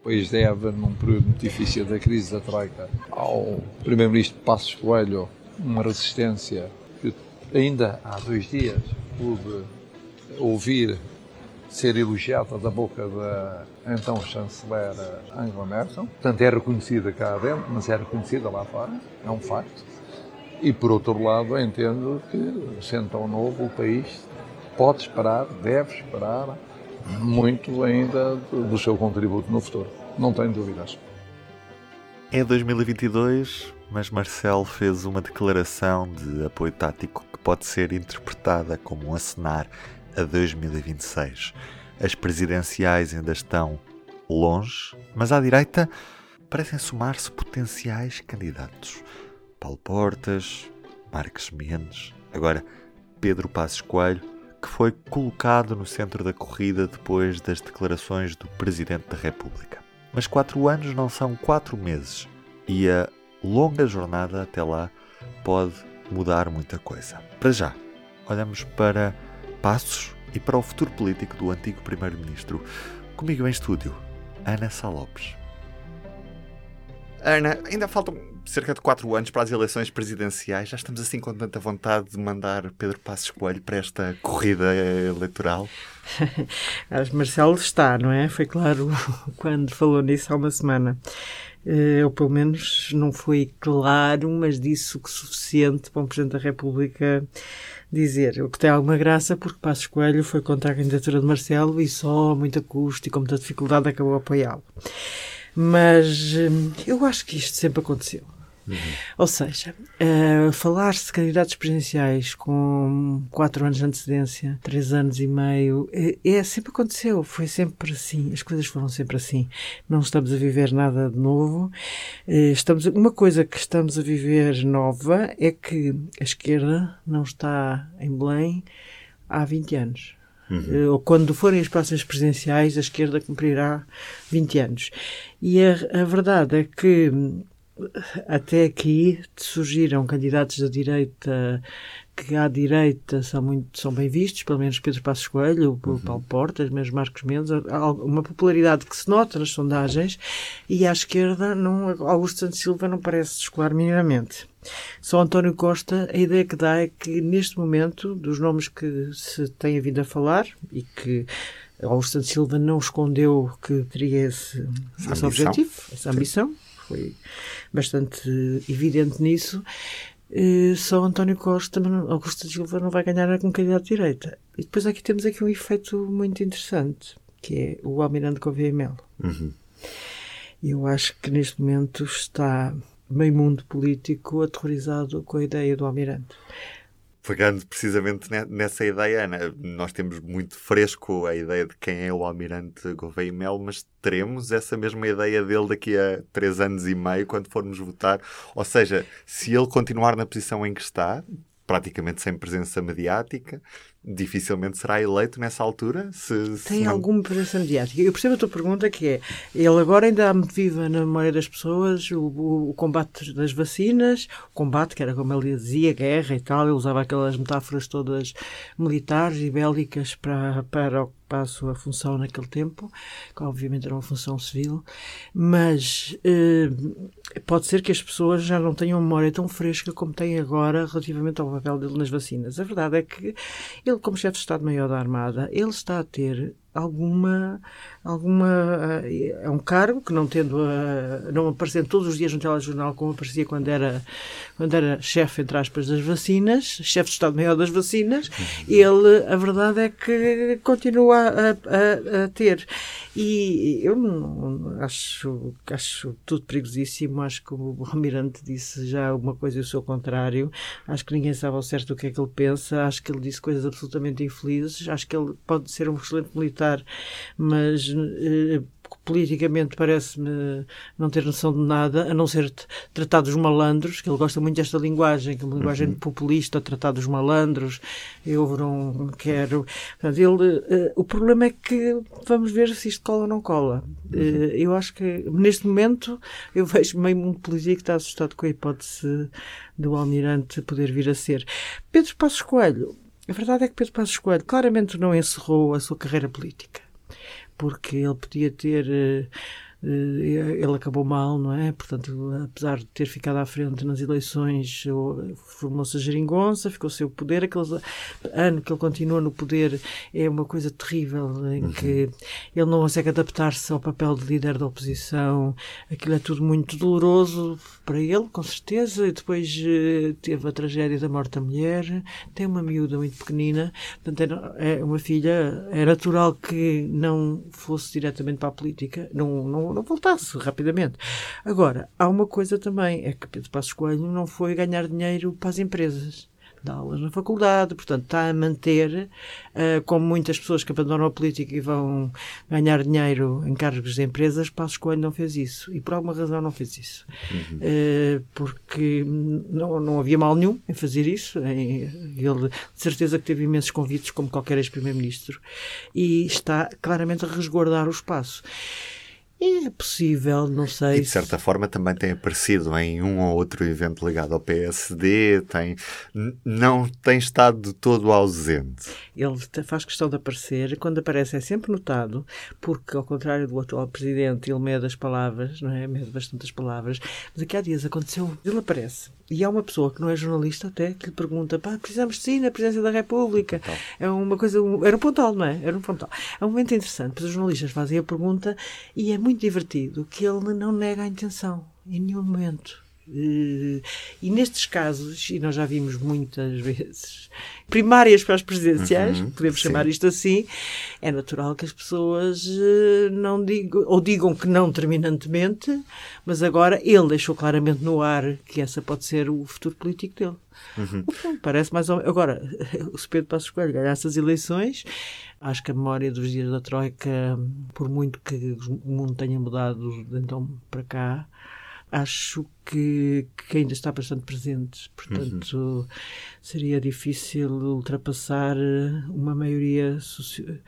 O país deve, num período muito difícil da crise da Troika, ao Primeiro-Ministro Passos Coelho uma resistência que ainda há dois dias pude ouvir ser elogiada da boca da então chanceler Angela Merkel. Portanto, é reconhecida cá dentro, mas é reconhecida lá fora, é um facto. E, por outro lado, entendo que, sendo tão novo, o país pode esperar, deve esperar muito ainda do seu contributo no futuro. Não tenho dúvidas. É 2022, mas Marcel fez uma declaração de apoio tático que pode ser interpretada como um acenar a 2026. As presidenciais ainda estão longe, mas à direita parecem somar-se potenciais candidatos. Paulo Portas, Marques Mendes, agora Pedro Passos Coelho, que foi colocado no centro da corrida depois das declarações do Presidente da República. Mas quatro anos não são quatro meses e a longa jornada até lá pode mudar muita coisa. Para já, olhamos para passos e para o futuro político do antigo Primeiro-Ministro. Comigo em estúdio, Ana Salopes. Ana, ainda faltam cerca de 4 anos para as eleições presidenciais. Já estamos assim com tanta vontade de mandar Pedro Passos Coelho para esta corrida eleitoral? Mas Marcelo está, não é? Foi claro quando falou nisso há uma semana. Eh, ou pelo menos não foi claro, mas disse o que suficiente para um Presidente da República dizer. O que tem alguma graça, porque Passos Coelho foi contra a candidatura de Marcelo e só a muita custo e com muita dificuldade acabou a apoiá-lo. Mas hum, eu acho que isto sempre aconteceu. Uhum. Ou seja, uh, falar-se de candidatos presidenciais com quatro anos de antecedência, três anos e meio, é, é, sempre aconteceu, foi sempre assim, as coisas foram sempre assim. Não estamos a viver nada de novo. Uh, estamos, uma coisa que estamos a viver nova é que a esquerda não está em Belém há 20 anos. Uhum. Ou quando forem as próximas presidenciais, a esquerda cumprirá 20 anos. E a, a verdade é que até aqui surgiram candidatos da direita que à direita são muito são bem vistos, pelo menos Pedro Passos Coelho, o uhum. Paulo Portas, mesmo Marcos Mendes, uma popularidade que se nota nas sondagens e à esquerda não, Augusto Santos Silva não parece descolar minimamente. Só António Costa, a ideia que dá é que neste momento, dos nomes que se tem vindo a falar e que Augusto Santos Silva não escondeu que teria esse, esse objetivo, essa ambição. Sim foi bastante evidente nisso. Uh, só António Costa, Augusto Silva não vai ganhar com candidato de direita. E depois aqui temos aqui um efeito muito interessante, que é o Almirante Gouveia Melo. Uhum. Eu acho que neste momento está meio mundo político aterrorizado com a ideia do Almirante. Pegando precisamente nessa ideia, Ana, nós temos muito fresco a ideia de quem é o Almirante Gouveia Melo, mas teremos essa mesma ideia dele daqui a três anos e meio, quando formos votar. Ou seja, se ele continuar na posição em que está, praticamente sem presença mediática, dificilmente será eleito nessa altura. Se, se Tem não... alguma presença mediática. Eu percebo a tua pergunta que é, ele agora ainda viva na memória das pessoas o, o, o, combate das vacinas, o combate que era como ele dizia, guerra e tal, ele usava aquelas metáforas todas militares e bélicas para, para para a sua função naquele tempo, que obviamente era uma função civil, mas eh, pode ser que as pessoas já não tenham memória tão fresca como têm agora relativamente ao papel dele nas vacinas. A verdade é que ele, como chefe de Estado-Maior da Armada, ele está a ter alguma alguma eh, é um cargo que não tendo a, não aparecendo todos os dias no telejornal como aparecia quando era quando era chefe entre aspas das vacinas chefe de estado maior das vacinas ele a verdade é que continua a, a, a ter. E eu não, acho acho tudo perigosíssimo acho que o Almirante disse já uma coisa e o seu contrário acho que ninguém sabe ao certo o que é que ele pensa acho que ele disse coisas absolutamente infelizes acho que ele pode ser um excelente militar mas eh, politicamente parece-me não ter noção de nada, a não ser tratar dos malandros, que ele gosta muito desta linguagem, que é uma linguagem uhum. populista, tratar dos malandros, eu não quero. Portanto, ele, uh, o problema é que vamos ver se isto cola ou não cola. Uh, eu acho que neste momento eu vejo meio mundo político que está assustado com a hipótese do Almirante poder vir a ser. Pedro Passos Coelho, a verdade é que Pedro Passos Coelho claramente não encerrou a sua carreira política porque ele podia ter eh, ele acabou mal, não é? Portanto, apesar de ter ficado à frente nas eleições, formou-se a geringonça, ficou sem o poder. Aquele ano que ele continua no poder é uma coisa terrível, em uhum. que ele não consegue adaptar-se ao papel de líder da oposição. Aquilo é tudo muito doloroso para ele, com certeza. E depois uh, teve a tragédia da morte da mulher, tem uma miúda muito pequenina, portanto, é uma filha. É natural que não fosse diretamente para a política, não, não, não voltasse rapidamente. Agora, há uma coisa também, é que Pedro Passos Coelho não foi ganhar dinheiro para as empresas dá aulas na faculdade, portanto está a manter, uh, como muitas pessoas que abandonam a política e vão ganhar dinheiro em cargos de empresas, Passos Coelho não fez isso e por alguma razão não fez isso. Uhum. Uh, porque não, não havia mal nenhum em fazer isso. Ele de certeza que teve imensos convites, como qualquer ex-primeiro-ministro, e está claramente a resguardar o espaço. É possível, não sei. E de certa forma também tem aparecido em um ou outro evento ligado ao PSD, tem, não tem estado de todo ausente. Ele faz questão de aparecer, quando aparece é sempre notado, porque ao contrário do atual presidente, ele mede as palavras, não é? Mede bastante as palavras, mas aqui há dias aconteceu, ele aparece e há uma pessoa que não é jornalista até que lhe pergunta: pá, precisamos de si na presidência da República. É uma coisa. Era um pontal, não é? Era um pontal. É um momento interessante, pois os jornalistas fazem a pergunta e é muito divertido que ele não nega a intenção em nenhum momento. Eh, e nestes casos, e nós já vimos muitas vezes, primárias para as presidenciais, uhum, podemos sim. chamar isto assim, é natural que as pessoas eh, não digam, ou digam que não terminantemente, mas agora ele deixou claramente no ar que essa pode ser o futuro político dele. Uhum. Então, parece mais ou menos. Agora, se Pedro Passos Coelho ganhar essas eleições, acho que a memória dos dias da Troika, por muito que o mundo tenha mudado de então para cá, acho que, que, ainda está bastante presente. Portanto, uhum. seria difícil ultrapassar uma maioria. Soci...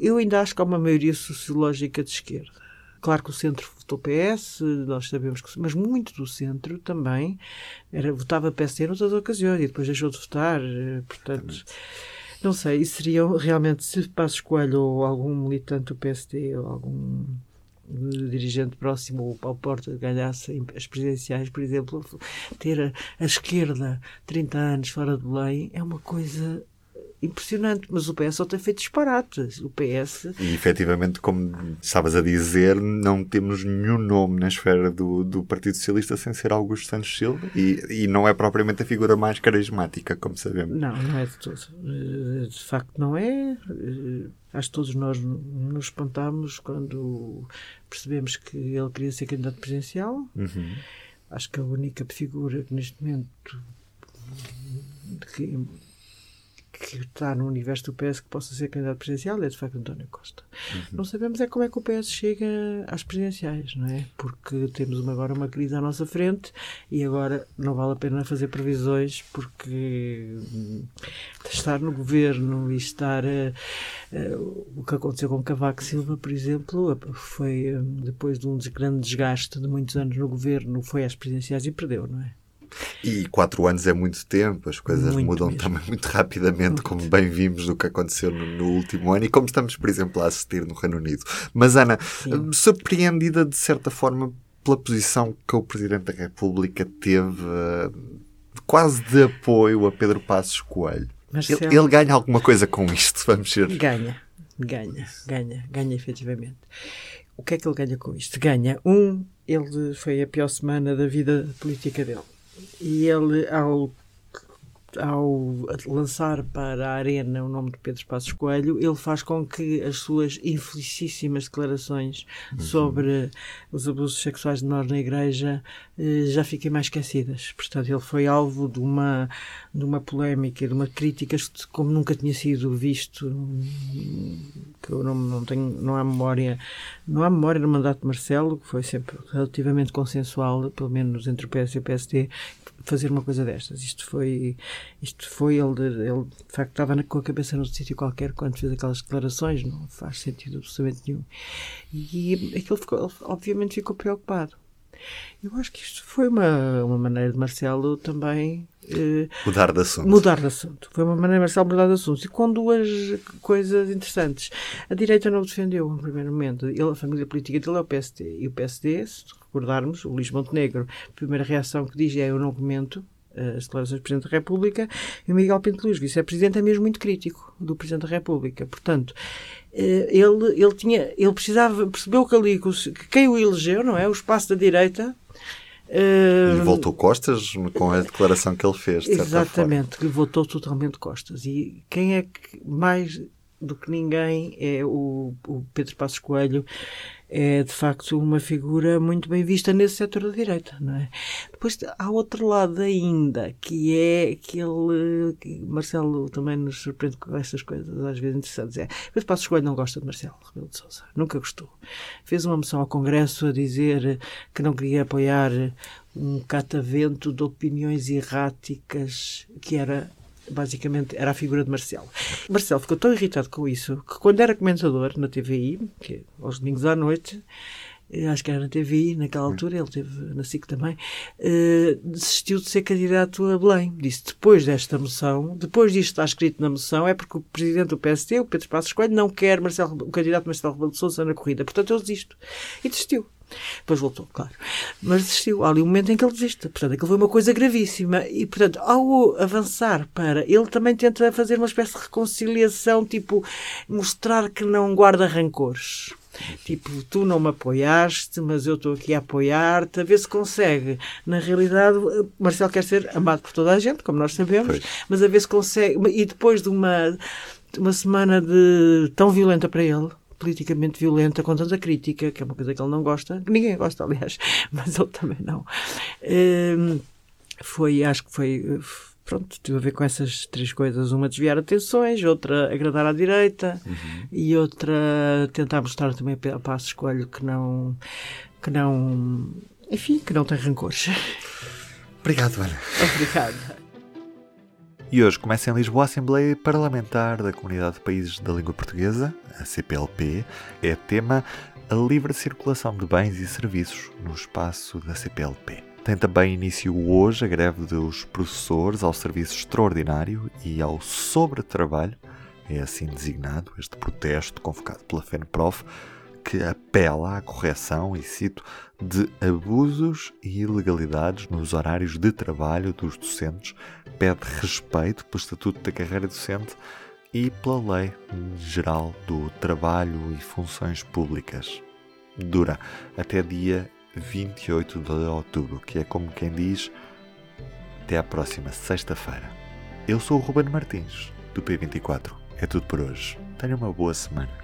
Eu ainda acho que há uma maioria sociológica de esquerda. Claro que o centro votou PS, nós sabemos que. Mas muito do centro também era, votava PSD noutras ocasiões e depois deixou de votar. Portanto. Não sei, e seriam realmente, se Passo Escolho ou algum militante do PSD ou algum dirigente próximo ao Porto ganhasse as presidenciais, por exemplo, ter a, a esquerda 30 anos fora de Belém é uma coisa impressionante, mas o PS só tem feito disparates. O PS. E efetivamente, como estavas a dizer, não temos nenhum nome na esfera do, do Partido Socialista sem ser Augusto Santos Silva e, e não é propriamente a figura mais carismática, como sabemos. Não, não é de todo. Eh, de facto, não é. Eh, acho que todos nós nos espantámos quando percebemos que ele queria ser candidato presidencial. Uhum. Acho que a única figura que neste momento que que está no universo do PS que possa ser candidato presidencial é de facto António Costa. Uhum. Não sabemos é como é que o PS chega às presidenciais, não é? Porque temos uma, agora uma crise à nossa frente e agora não vale a pena fazer previsões porque hum, estar no governo e estar. Uh, uh, o que aconteceu com Cavaco Silva, por exemplo, foi um, depois de um grande desgaste de muitos anos no governo, foi às presidenciais e perdeu, não é? E quatro anos é muito tempo, as coisas muito mudam mesmo. também muito rapidamente, muito. como bem vimos do que aconteceu no, no, último ano e como estamos, por exemplo, a assistir no Reino Unido. Mas, Ana, Sim. surpreendida de certa forma pela posição que o Presidente da República teve quase de apoio a Pedro Passos Coelho. Ele, ele, ganha alguma coisa com isto, vamos ser. Ganha, ganha, ganha, ganha efetivamente. O que é que ele ganha com isto? Ganha, um, ele foi a pior semana da vida política dele e ele, ao, ao lançar para a arena o nome de Pedro Passos Coelho, ele faz com que as suas infelicíssimas declarações uhum. sobre os abusos sexuais de nós na Igreja eh, já fiquem mais esquecidas. Portanto, ele foi alvo de uma, de uma polémica, de uma crítica como nunca tinha sido visto, que eu não, não tenho, não há memória, não há memória no mandato de Marcelo, que foi sempre relativamente consensual, pelo menos entre o PS e o PSD, fazer uma coisa destas. Isto foi, isto foi ele, ele de facto estava com a cabeça num sítio qualquer quando fez aquelas declarações, não faz sentido absolutamente nenhum. E aquilo ficou, obviamente ficou preocupado. Eu acho que isto foi uma, uma maneira de Marcelo também eh, mudar de assunto. Mudar de assunto. Foi uma maneira de Marcelo mudar de assunto. E com duas coisas interessantes. A direita não o defendeu no primeiro momento. Ele, a família política dele é o PSD. E o PSD, se recordarmos, o Luís Montenegro, a primeira reação que diz é eu não comento as declarações do Presidente da República, e o Miguel Pinto Luz, vice-presidente, é mesmo muito crítico do Presidente da República. Portanto, eh, ele, ele, tinha, ele precisava, percebeu que ali, que quem o elegeu, não é? O espaço da direita, e eh, voltou Costas com a declaração que ele fez. De exatamente, que votou totalmente Costas. E quem é que mais do que ninguém é o, o Pedro Passos Coelho é de facto uma figura muito bem vista nesse setor da direita, não é? Depois há outro lado ainda, que é aquele que Marcelo também nos surpreende com essas coisas às vezes interessantes. É, Pedro Passos Coelho não gosta de Marcelo Rebelo de Sousa, nunca gostou. Fez uma moção ao Congresso a dizer que não queria apoiar um catavento de opiniões erráticas que era basicamente era a figura de Marcelo. Marcelo ficou tão irritado com isso que quando era comentador na TVI, que é aos domingos à noite, eh, acho que era na TVI naquela altura, ele teve na SIC também, uh, desistiu de ser candidato a Belém. Disse, depois desta moção, depois disto está escrito na moção, é porque o presidente do PST, o Pedro Passos Coelho, não quer Marcelo, o candidato Marcelo Rebelo de Sousa na corrida. Portanto, eu desisto. E desistiu. Depois voltou, claro. Mas desistiu. Há ali um momento em que ele desiste. Portanto, aquilo foi uma coisa gravíssima. E, portanto, ao avançar para. Ele também tenta fazer uma espécie de reconciliação, tipo, mostrar que não guarda rancores. Tipo, tu não me apoiaste, mas eu estou aqui a apoiar-te, a ver se consegue. Na realidade, Marcelo quer ser amado por toda a gente, como nós sabemos, pois. mas a ver se consegue. E depois de uma, de uma semana de tão violenta para ele, politicamente violenta com tanta crítica, que é uma coisa que ele não gosta, que ninguém gosta, aliás, mas ele também não. Ehm, foi, acho que foi, pronto, teve a ver com essas três coisas. Uma desviar atenções, outra agradar à direita uhum. e outra tentar mostrar também a passo escolho que não, que não, enfim, que não tem rancores. Obrigado, Ana. Obrigada. E hoje começa em Lisboa a Assembleia Parlamentar da Comunidade de Países da Língua Portuguesa, a CPLP, é tema a livre circulação de bens e serviços no espaço da CPLP. Tem também início hoje a greve dos professores ao serviço extraordinário e ao sobretrabalho, é assim designado este protesto convocado pela FENPROF, que apela à correção, e cito, de abusos e ilegalidades nos horários de trabalho dos docentes pede respeito pelo Estatuto da Carreira Docente e pela Lei Geral do Trabalho e Funções Públicas. Dura até dia 28 de outubro, que é como quem diz até à próxima sexta-feira. Eu sou o Ruben Martins, do P24. É tudo por hoje. Tenha uma boa semana.